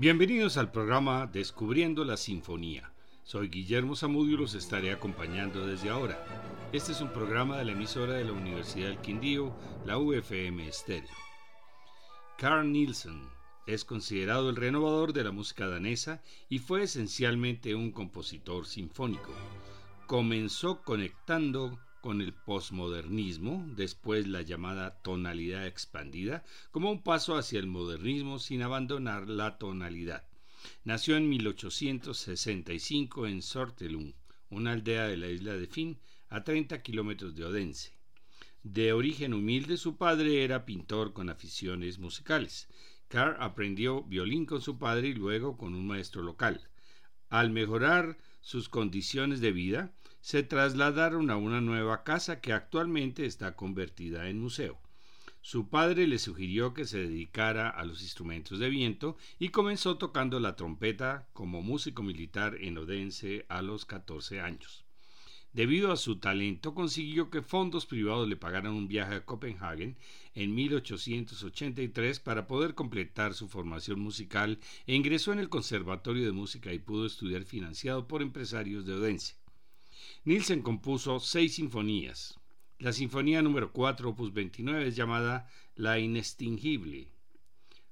Bienvenidos al programa Descubriendo la Sinfonía. Soy Guillermo Zamudio y los estaré acompañando desde ahora. Este es un programa de la emisora de la Universidad del Quindío, la UFM Estéreo. Carl Nielsen es considerado el renovador de la música danesa y fue esencialmente un compositor sinfónico. Comenzó conectando con el posmodernismo, después la llamada tonalidad expandida, como un paso hacia el modernismo sin abandonar la tonalidad. Nació en 1865 en Sortelum, una aldea de la isla de Finn, a 30 kilómetros de Odense. De origen humilde, su padre era pintor con aficiones musicales. Carr aprendió violín con su padre y luego con un maestro local. Al mejorar sus condiciones de vida, se trasladaron a una nueva casa que actualmente está convertida en museo. Su padre le sugirió que se dedicara a los instrumentos de viento y comenzó tocando la trompeta como músico militar en Odense a los 14 años. Debido a su talento, consiguió que fondos privados le pagaran un viaje a Copenhague en 1883 para poder completar su formación musical e ingresó en el Conservatorio de Música y pudo estudiar financiado por empresarios de Odense. Nielsen compuso seis sinfonías. La sinfonía número 4, opus 29, es llamada La Inextinguible.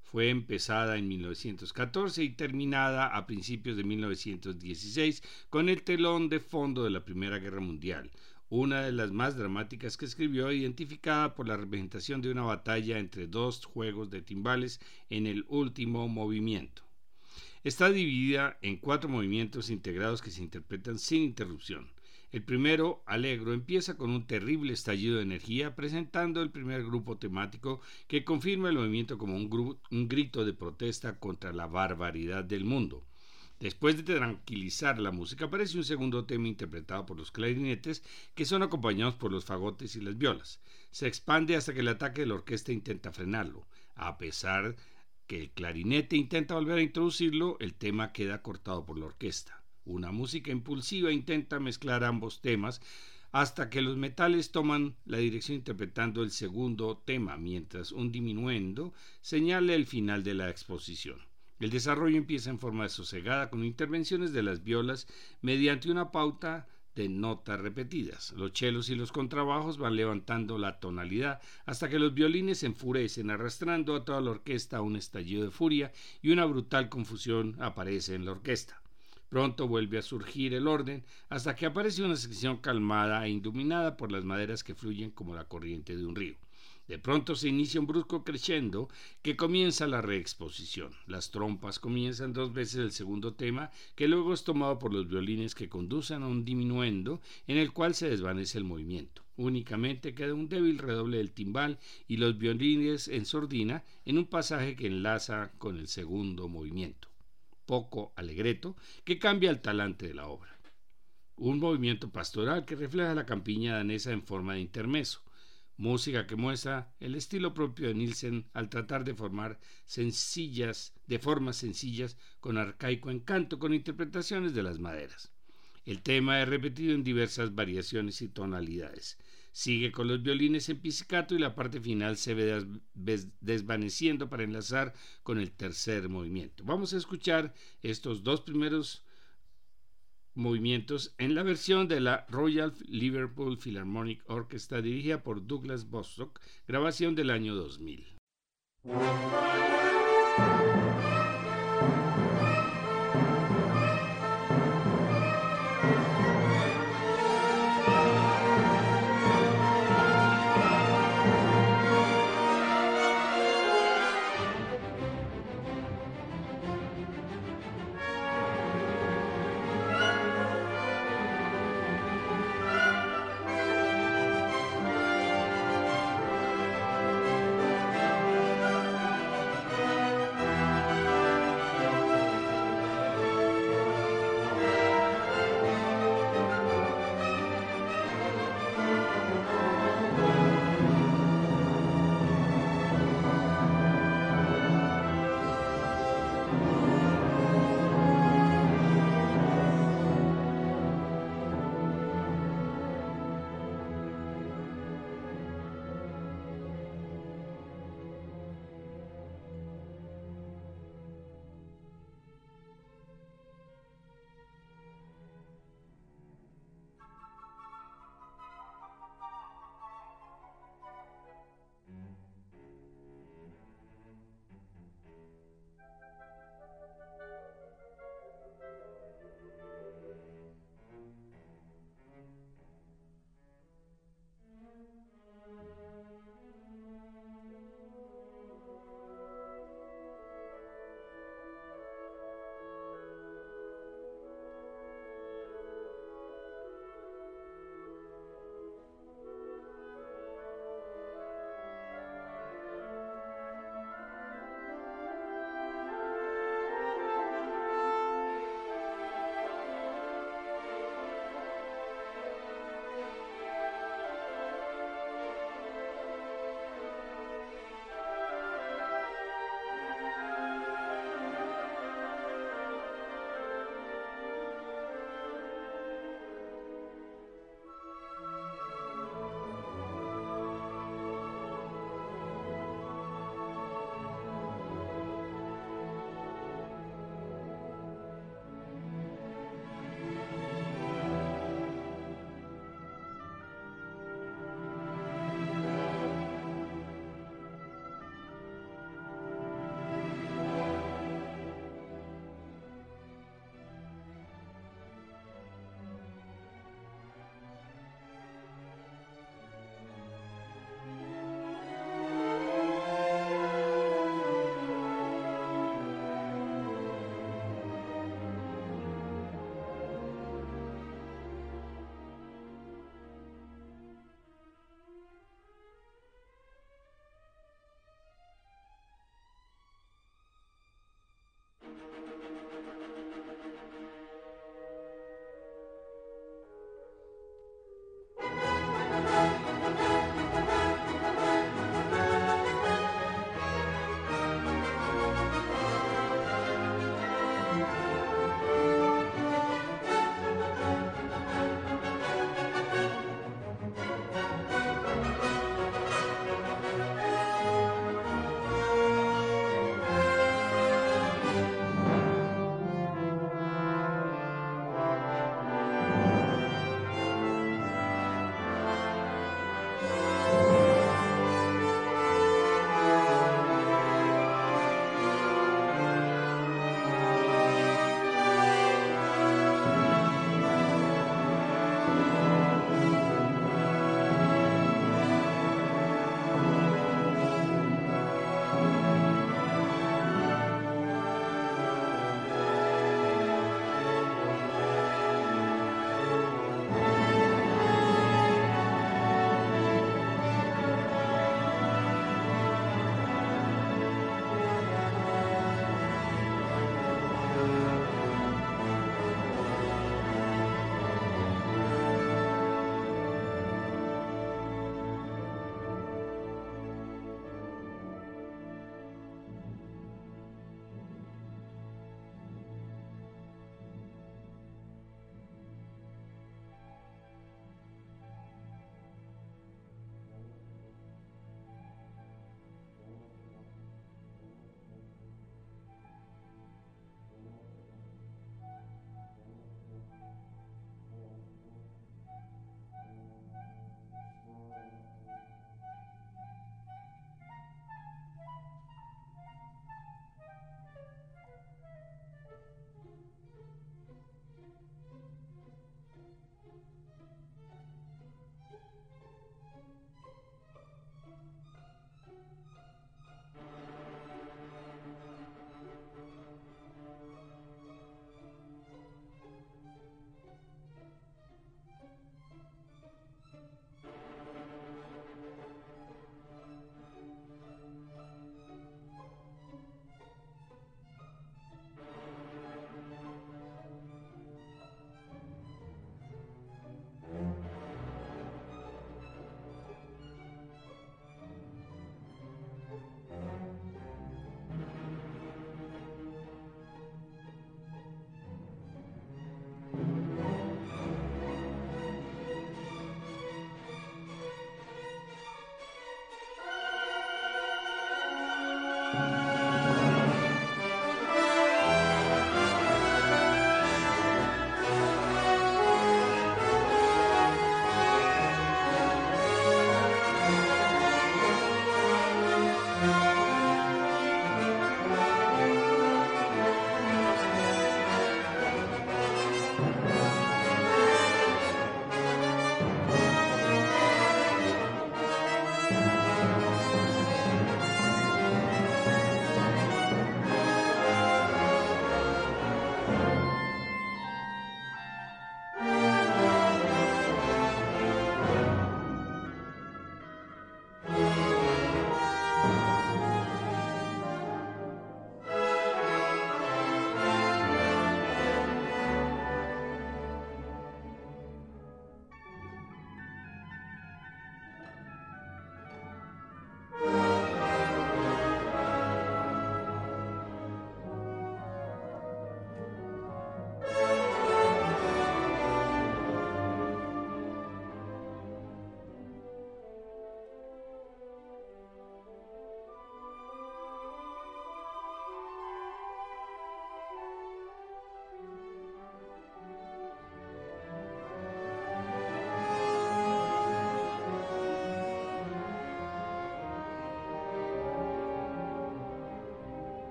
Fue empezada en 1914 y terminada a principios de 1916 con el telón de fondo de la Primera Guerra Mundial, una de las más dramáticas que escribió, identificada por la representación de una batalla entre dos juegos de timbales en el último movimiento. Está dividida en cuatro movimientos integrados que se interpretan sin interrupción. El primero, Alegro, empieza con un terrible estallido de energía, presentando el primer grupo temático que confirma el movimiento como un, un, grito de protesta contra la barbaridad del mundo. Después de tranquilizar la música, aparece un segundo tema interpretado por los clarinetes, que son acompañados por los fagotes y las violas. Se expande hasta que el ataque de la orquesta intenta frenarlo. A pesar que el clarinete intenta volver a introducirlo, el tema queda cortado por la orquesta. Una música impulsiva intenta mezclar ambos temas hasta que los metales toman la dirección interpretando el segundo tema, mientras un diminuendo señala el final de la exposición. El desarrollo empieza en forma sosegada con intervenciones de las violas mediante una pauta de notas repetidas. Los chelos y los contrabajos van levantando la tonalidad hasta que los violines se enfurecen, arrastrando a toda la orquesta a un estallido de furia y una brutal confusión aparece en la orquesta. Pronto vuelve a surgir el orden hasta que aparece una sección calmada e iluminada por las maderas que fluyen como la corriente de un río. De pronto se inicia un brusco crescendo que comienza la reexposición. Las trompas comienzan dos veces el segundo tema, que luego es tomado por los violines que conducen a un diminuendo en el cual se desvanece el movimiento. Únicamente queda un débil redoble del timbal y los violines en sordina en un pasaje que enlaza con el segundo movimiento poco alegreto, que cambia el talante de la obra. Un movimiento pastoral que refleja la campiña danesa en forma de intermeso, música que muestra el estilo propio de Nielsen al tratar de formar sencillas, de formas sencillas, con arcaico encanto, con interpretaciones de las maderas. El tema es repetido en diversas variaciones y tonalidades. Sigue con los violines en pizzicato y la parte final se ve desvaneciendo para enlazar con el tercer movimiento. Vamos a escuchar estos dos primeros movimientos en la versión de la Royal Liverpool Philharmonic Orchestra dirigida por Douglas Bostock, grabación del año 2000.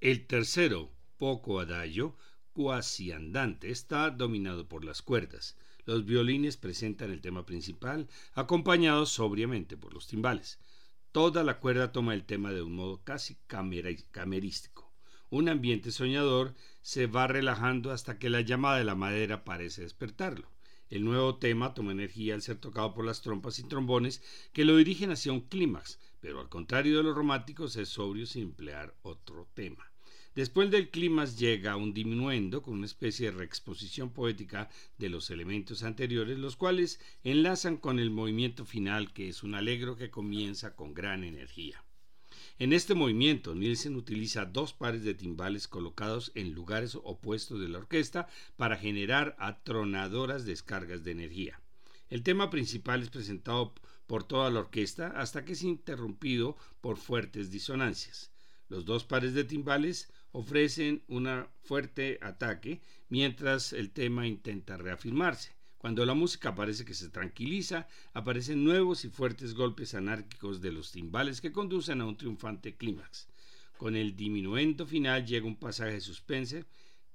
El tercero, poco adagio, cuasi andante, está dominado por las cuerdas. Los violines presentan el tema principal, acompañados sobriamente por los timbales. Toda la cuerda toma el tema de un modo casi camerístico. Un ambiente soñador se va relajando hasta que la llamada de la madera parece despertarlo. El nuevo tema toma energía al ser tocado por las trompas y trombones que lo dirigen hacia un clímax, pero al contrario de los románticos es sobrio sin emplear otro tema. Después del clímax llega un diminuendo con una especie de reexposición poética de los elementos anteriores, los cuales enlazan con el movimiento final, que es un alegro que comienza con gran energía. En este movimiento, Nielsen utiliza dos pares de timbales colocados en lugares opuestos de la orquesta para generar atronadoras descargas de energía. El tema principal es presentado por toda la orquesta hasta que es interrumpido por fuertes disonancias. Los dos pares de timbales ofrecen un fuerte ataque mientras el tema intenta reafirmarse. Cuando la música parece que se tranquiliza, aparecen nuevos y fuertes golpes anárquicos de los timbales que conducen a un triunfante clímax. Con el diminuendo final llega un pasaje suspense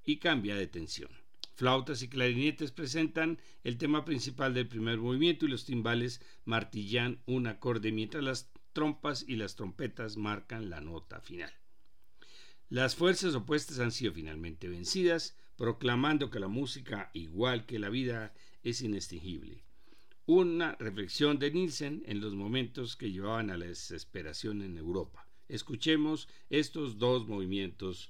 y cambia de tensión. Flautas y clarinetes presentan el tema principal del primer movimiento y los timbales martillan un acorde mientras las trompas y las trompetas marcan la nota final. Las fuerzas opuestas han sido finalmente vencidas, proclamando que la música, igual que la vida, es inextinguible. Una reflexión de Nielsen en los momentos que llevaban a la desesperación en Europa. Escuchemos estos dos movimientos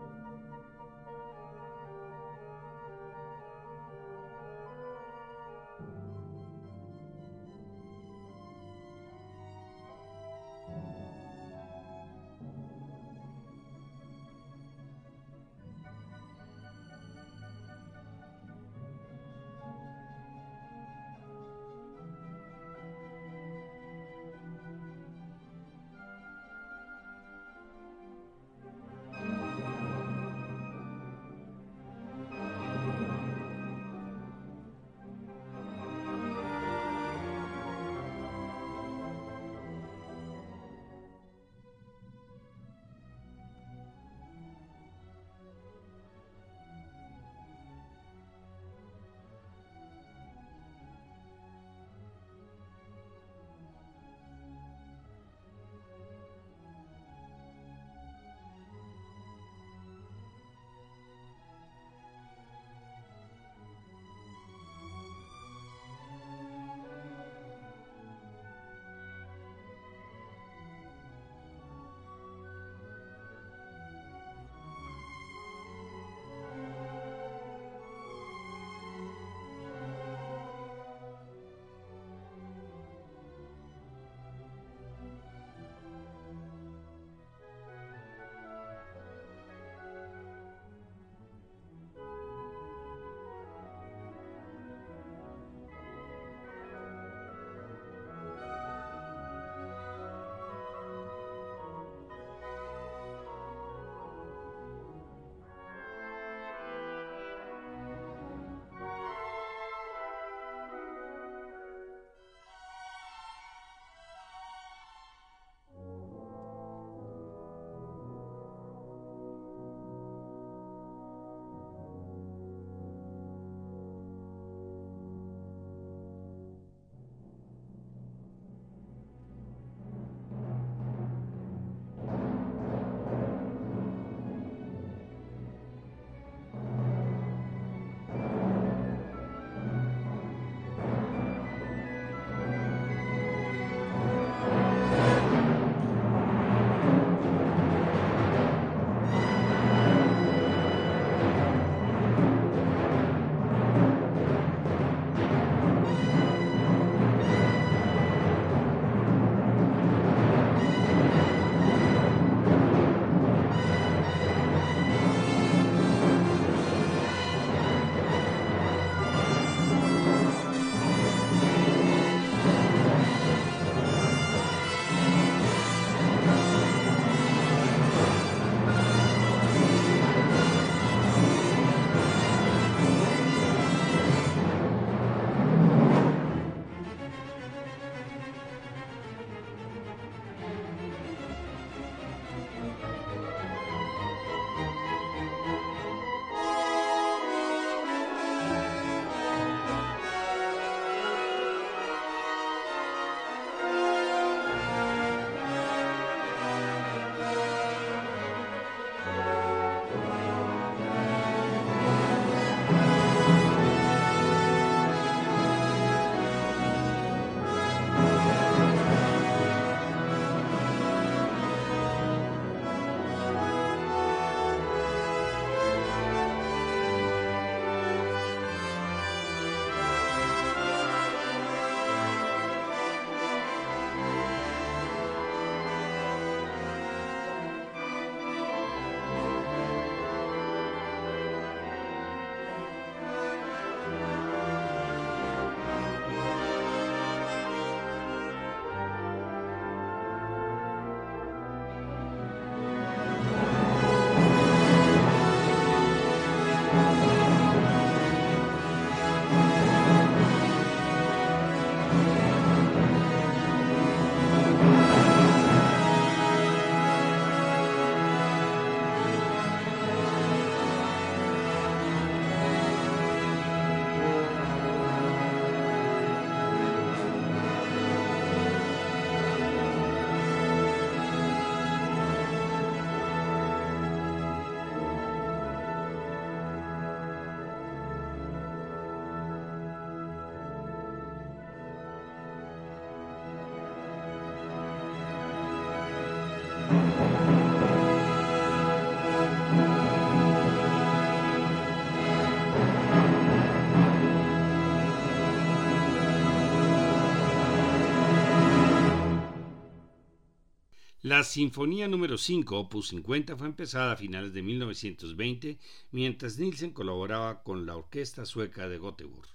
La Sinfonía número 5, opus 50, fue empezada a finales de 1920 mientras Nielsen colaboraba con la orquesta sueca de Göteborg.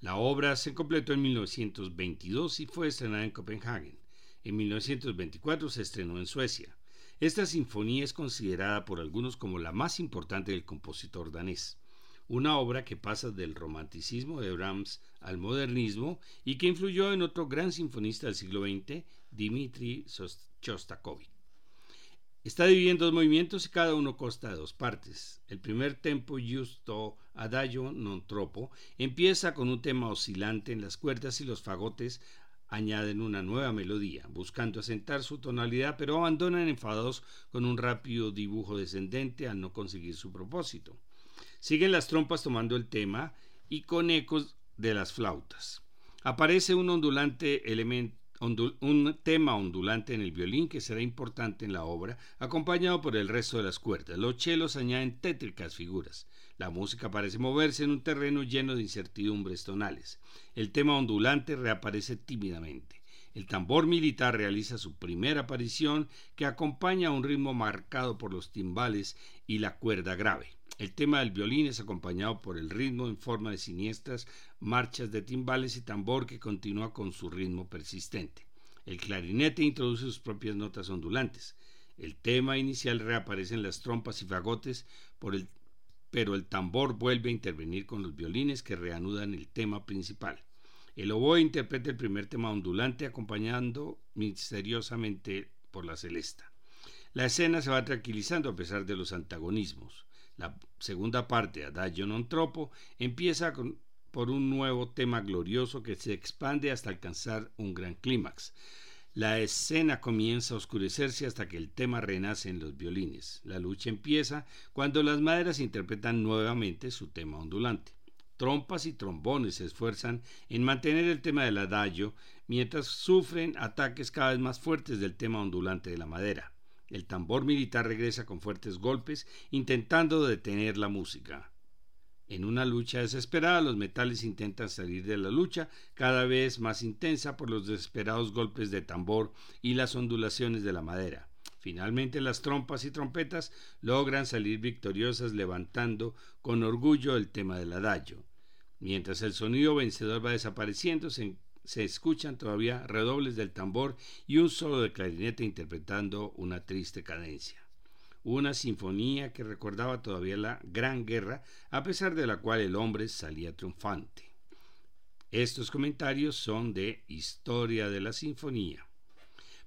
La obra se completó en 1922 y fue estrenada en Copenhague. En 1924 se estrenó en Suecia. Esta sinfonía es considerada por algunos como la más importante del compositor danés, una obra que pasa del romanticismo de Brahms al modernismo y que influyó en otro gran sinfonista del siglo XX, Dmitri Shostakovich. Está dividido en dos movimientos y cada uno consta de dos partes. El primer tempo, justo adagio non troppo, empieza con un tema oscilante en las cuerdas y los fagotes añaden una nueva melodía, buscando asentar su tonalidad, pero abandonan enfadados con un rápido dibujo descendente al no conseguir su propósito. Siguen las trompas tomando el tema y con ecos de las flautas. Aparece un ondulante elemento un tema ondulante en el violín que será importante en la obra, acompañado por el resto de las cuerdas. Los chelos añaden tétricas figuras. La música parece moverse en un terreno lleno de incertidumbres tonales. El tema ondulante reaparece tímidamente. El tambor militar realiza su primera aparición que acompaña a un ritmo marcado por los timbales y la cuerda grave. El tema del violín es acompañado por el ritmo en forma de siniestras marchas de timbales y tambor que continúa con su ritmo persistente. El clarinete introduce sus propias notas ondulantes. El tema inicial reaparece en las trompas y fagotes, pero el tambor vuelve a intervenir con los violines que reanudan el tema principal. El oboe interpreta el primer tema ondulante acompañando misteriosamente por la celesta. La escena se va tranquilizando a pesar de los antagonismos. La segunda parte, Adagio non troppo, empieza por un nuevo tema glorioso que se expande hasta alcanzar un gran clímax. La escena comienza a oscurecerse hasta que el tema renace en los violines. La lucha empieza cuando las maderas interpretan nuevamente su tema ondulante. Trompas y trombones se esfuerzan en mantener el tema del adagio mientras sufren ataques cada vez más fuertes del tema ondulante de la madera. El tambor militar regresa con fuertes golpes, intentando detener la música. En una lucha desesperada, los metales intentan salir de la lucha, cada vez más intensa por los desesperados golpes de tambor y las ondulaciones de la madera. Finalmente las trompas y trompetas logran salir victoriosas levantando con orgullo el tema del adagio. Mientras el sonido vencedor va desapareciendo, se se escuchan todavía redobles del tambor y un solo de clarinete interpretando una triste cadencia. Una sinfonía que recordaba todavía la Gran Guerra, a pesar de la cual el hombre salía triunfante. Estos comentarios son de Historia de la Sinfonía.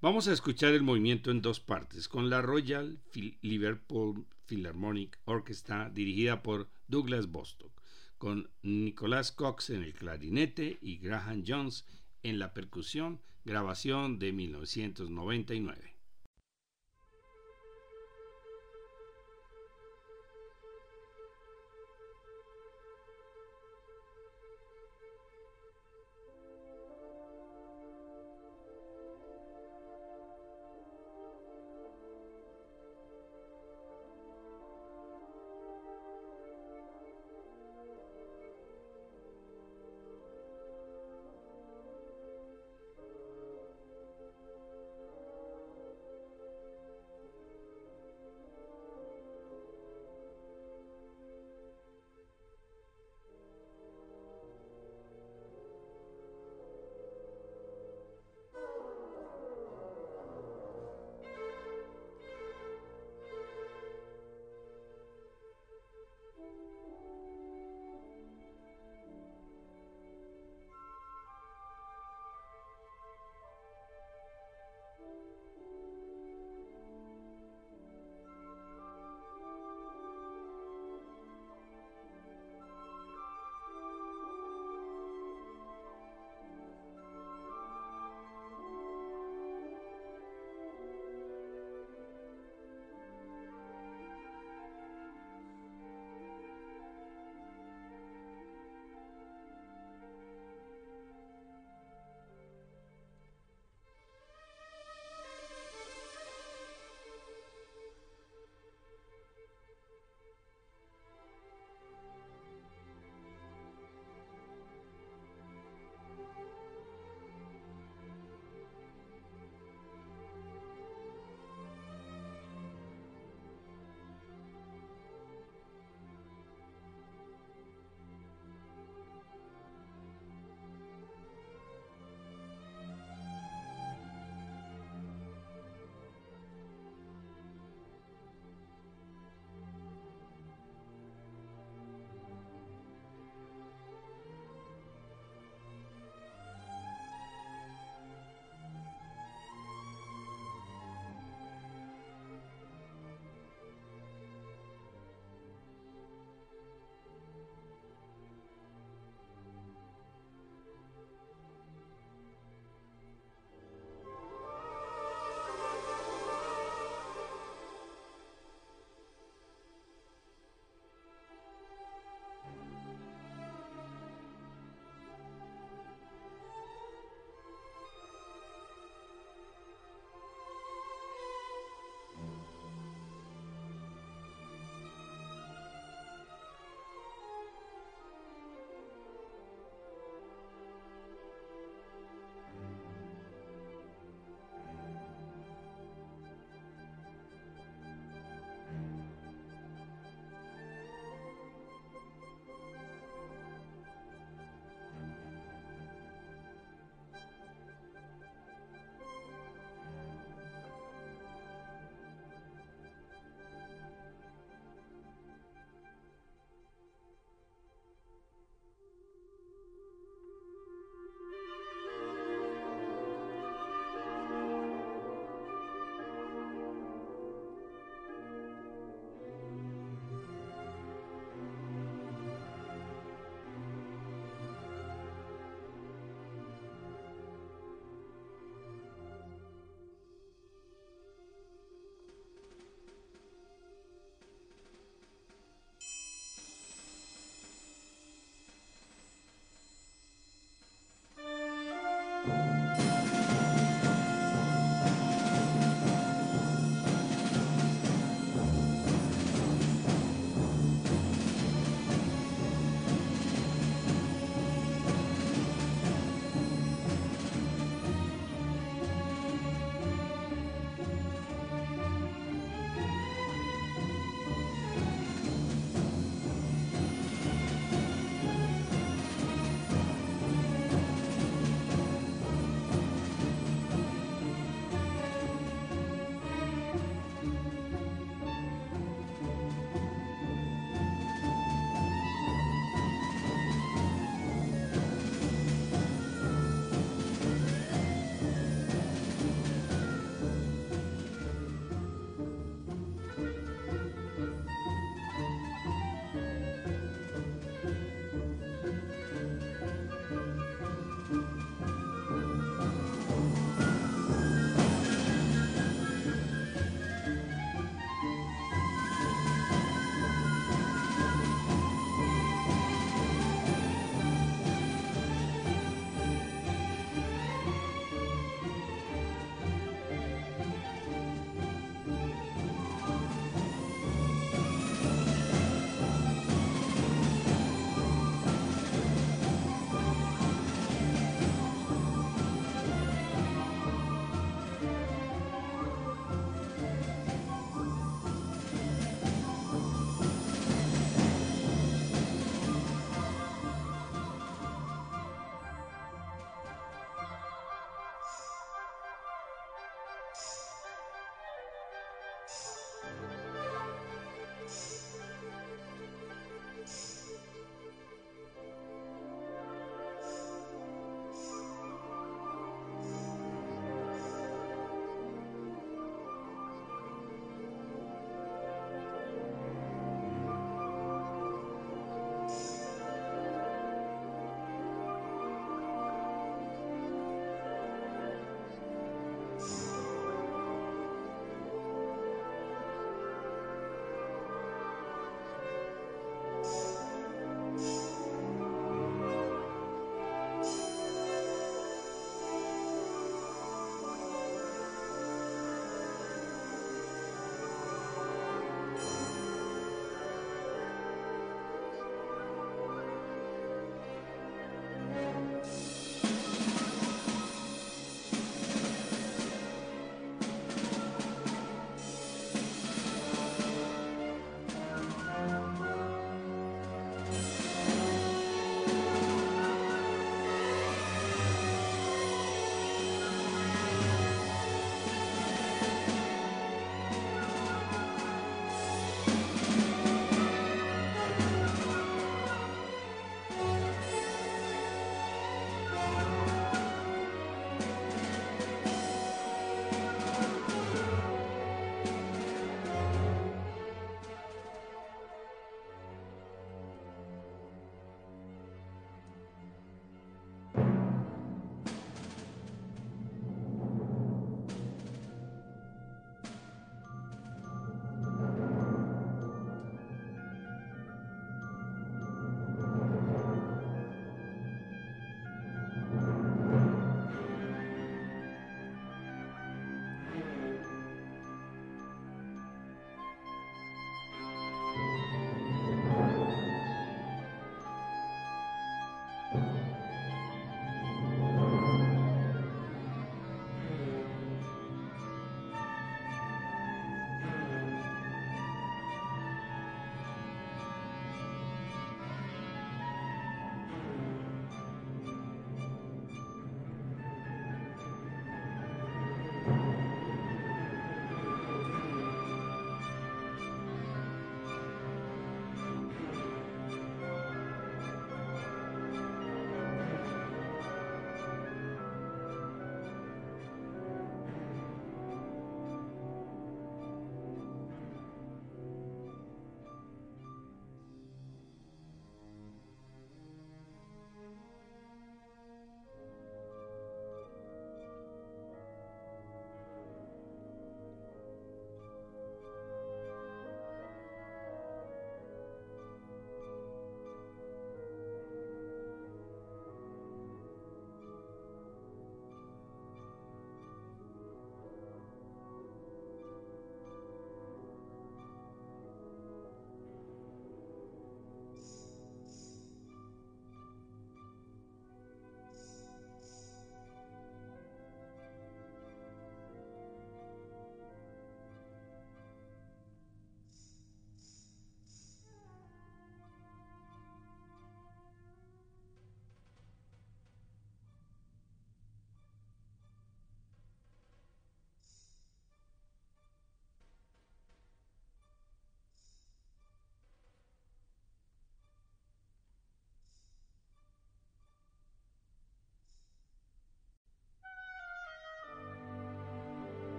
Vamos a escuchar el movimiento en dos partes, con la Royal Liverpool Philharmonic Orchestra dirigida por Douglas Bostock con Nicolás Cox en el clarinete y Graham Jones en la percusión, grabación de 1999.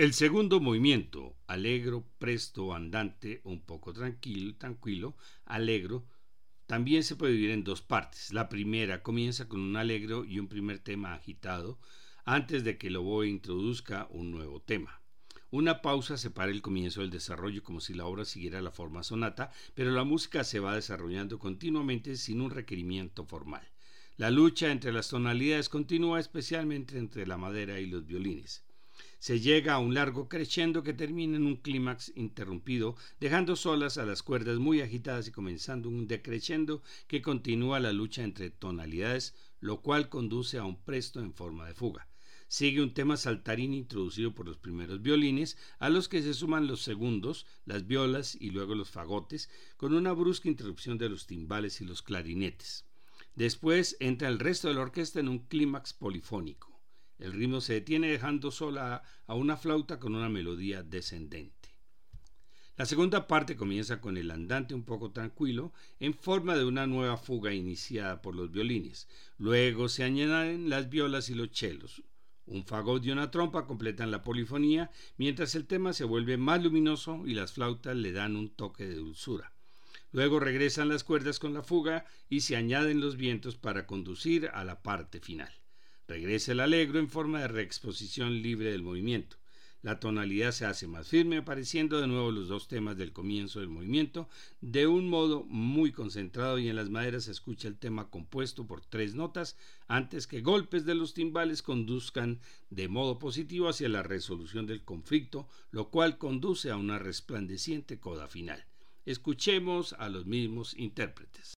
El segundo movimiento, alegro, presto, andante, un poco tranquilo, tranquilo, alegro, también se puede dividir en dos partes. La primera comienza con un alegro y un primer tema agitado antes de que el oboe introduzca un nuevo tema. Una pausa separa el comienzo del desarrollo como si la obra siguiera la forma sonata, pero la música se va desarrollando continuamente sin un requerimiento formal. La lucha entre las tonalidades continúa especialmente entre la madera y los violines se llega a un largo crescendo que termina en un clímax interrumpido, dejando solas a las cuerdas muy agitadas y comenzando un decreciendo que continúa la lucha entre tonalidades, lo cual conduce a un presto en forma de fuga. Sigue un tema saltarín introducido por los primeros violines, a los que se suman los segundos, las violas y luego los fagotes, con una brusca interrupción de los timbales y los clarinetes. Después entra el resto de la orquesta en un clímax polifónico. El ritmo se detiene dejando sola a una flauta con una melodía descendente. La segunda parte comienza con el andante un poco tranquilo, en forma de una nueva fuga iniciada por los violines. Luego se añaden las violas y los chelos. Un fagot y una trompa completan la polifonía, mientras el tema se vuelve más luminoso y las flautas le dan un toque de dulzura. Luego regresan las cuerdas con la fuga y se añaden los vientos para conducir a la parte final. Regresa el alegro en forma de reexposición libre del movimiento. La tonalidad se hace más firme, apareciendo de nuevo los dos temas del comienzo del movimiento, de un modo muy concentrado y en las maderas se escucha el tema compuesto por tres notas antes que golpes de los timbales conduzcan de modo positivo hacia la resolución del conflicto, lo cual conduce a una resplandeciente coda final. Escuchemos a los mismos intérpretes.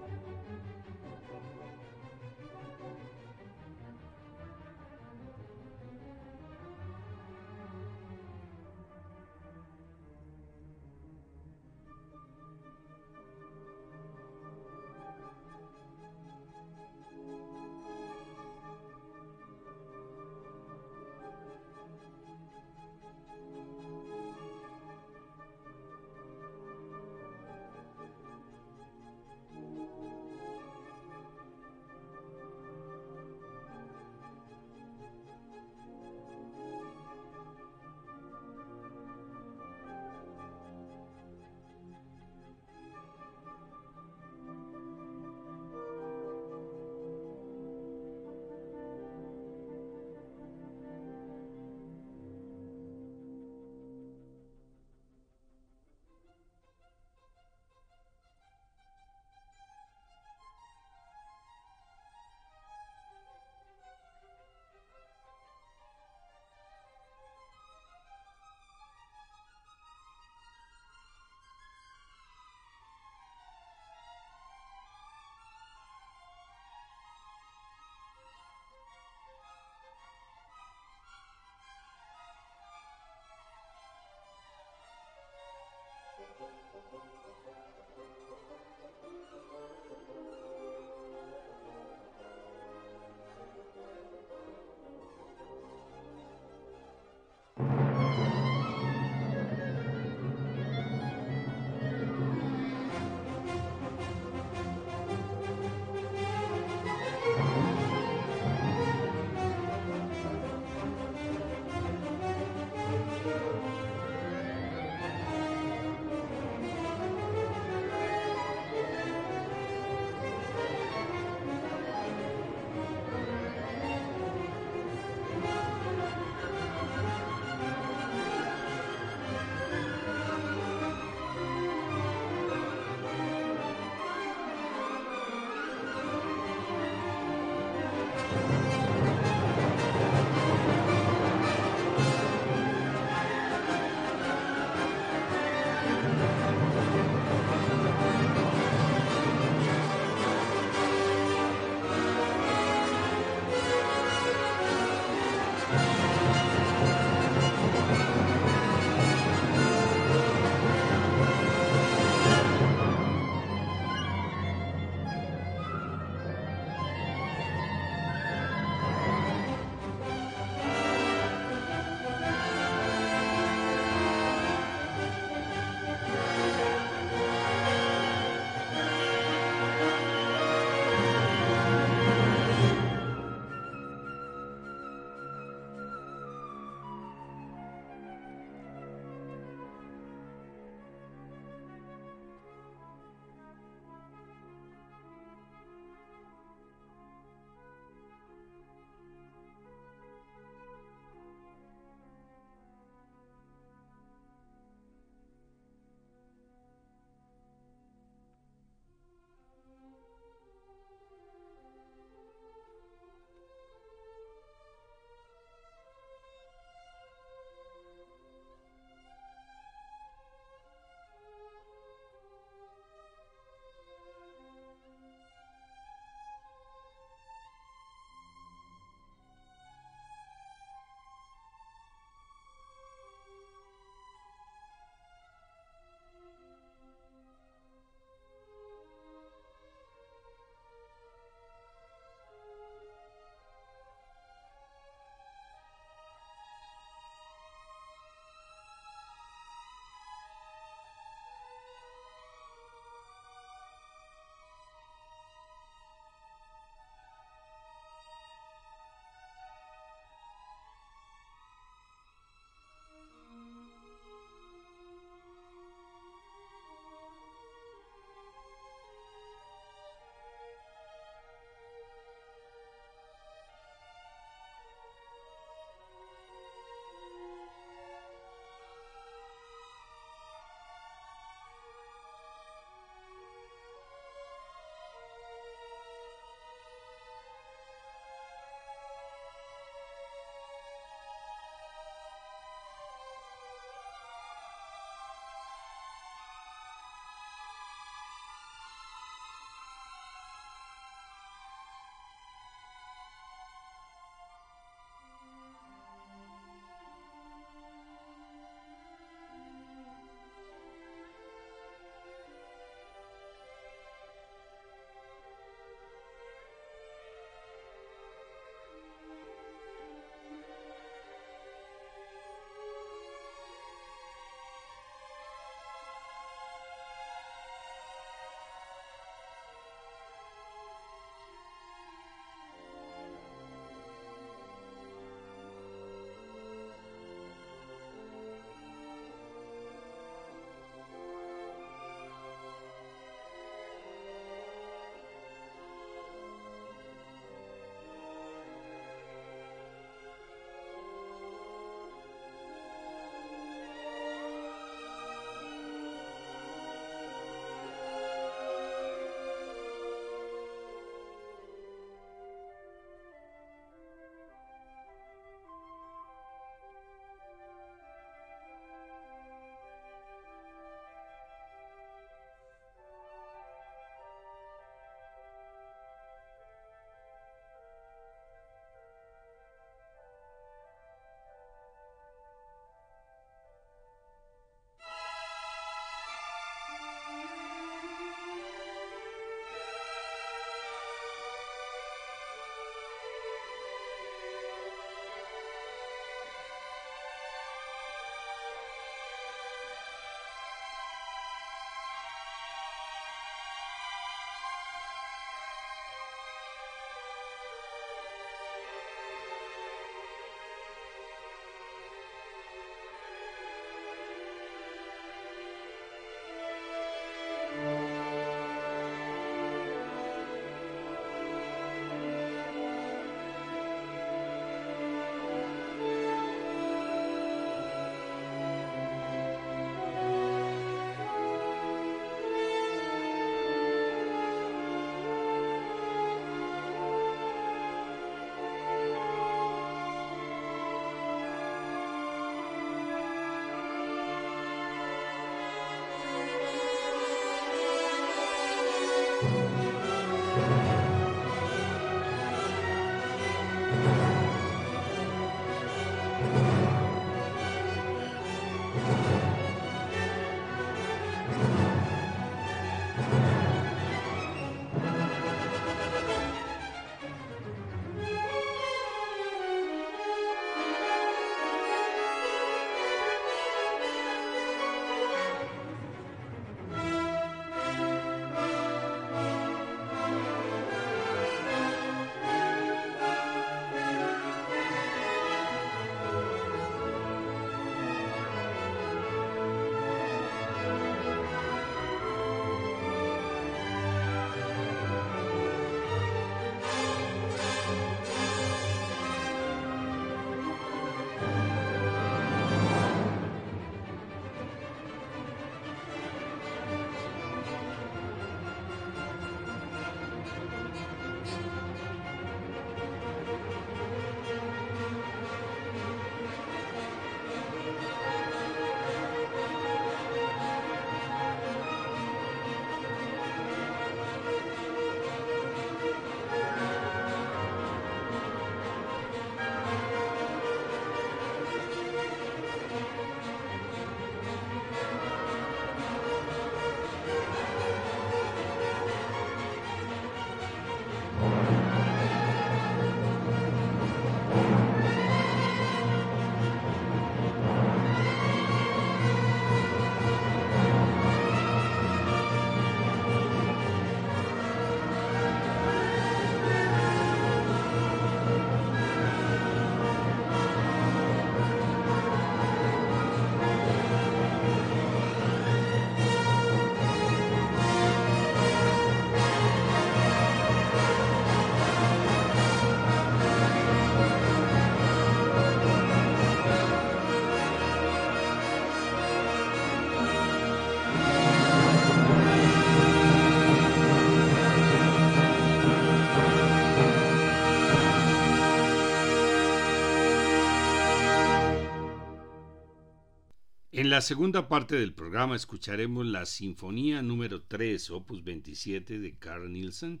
En la segunda parte del programa escucharemos la Sinfonía número 3, opus 27 de Carl Nielsen,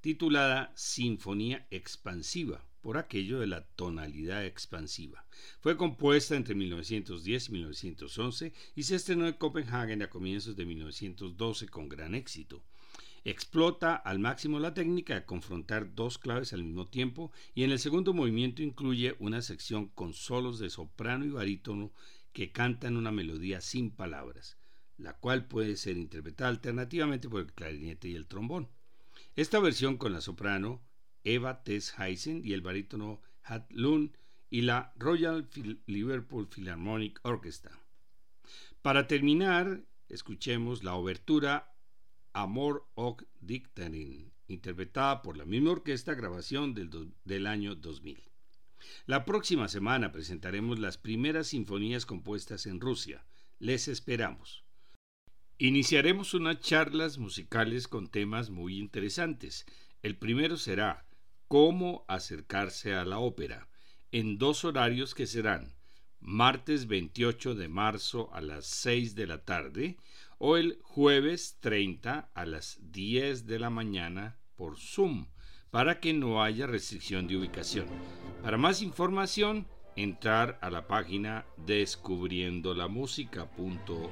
titulada Sinfonía Expansiva, por aquello de la tonalidad expansiva. Fue compuesta entre 1910 y 1911 y se estrenó en Copenhague a comienzos de 1912 con gran éxito. Explota al máximo la técnica de confrontar dos claves al mismo tiempo y en el segundo movimiento incluye una sección con solos de soprano y barítono que cantan una melodía sin palabras, la cual puede ser interpretada alternativamente por el clarinete y el trombón. Esta versión con la soprano Eva Tess Heisen y el barítono Hat Lund y la Royal Liverpool Philharmonic Orchestra. Para terminar, escuchemos la obertura Amor och Dictarin, interpretada por la misma orquesta, grabación del, del año 2000. La próxima semana presentaremos las primeras sinfonías compuestas en Rusia. Les esperamos. Iniciaremos unas charlas musicales con temas muy interesantes. El primero será Cómo acercarse a la ópera, en dos horarios que serán martes 28 de marzo a las 6 de la tarde o el jueves 30 a las 10 de la mañana por Zoom para que no haya restricción de ubicación. Para más información, entrar a la página descubriendolamusica.co.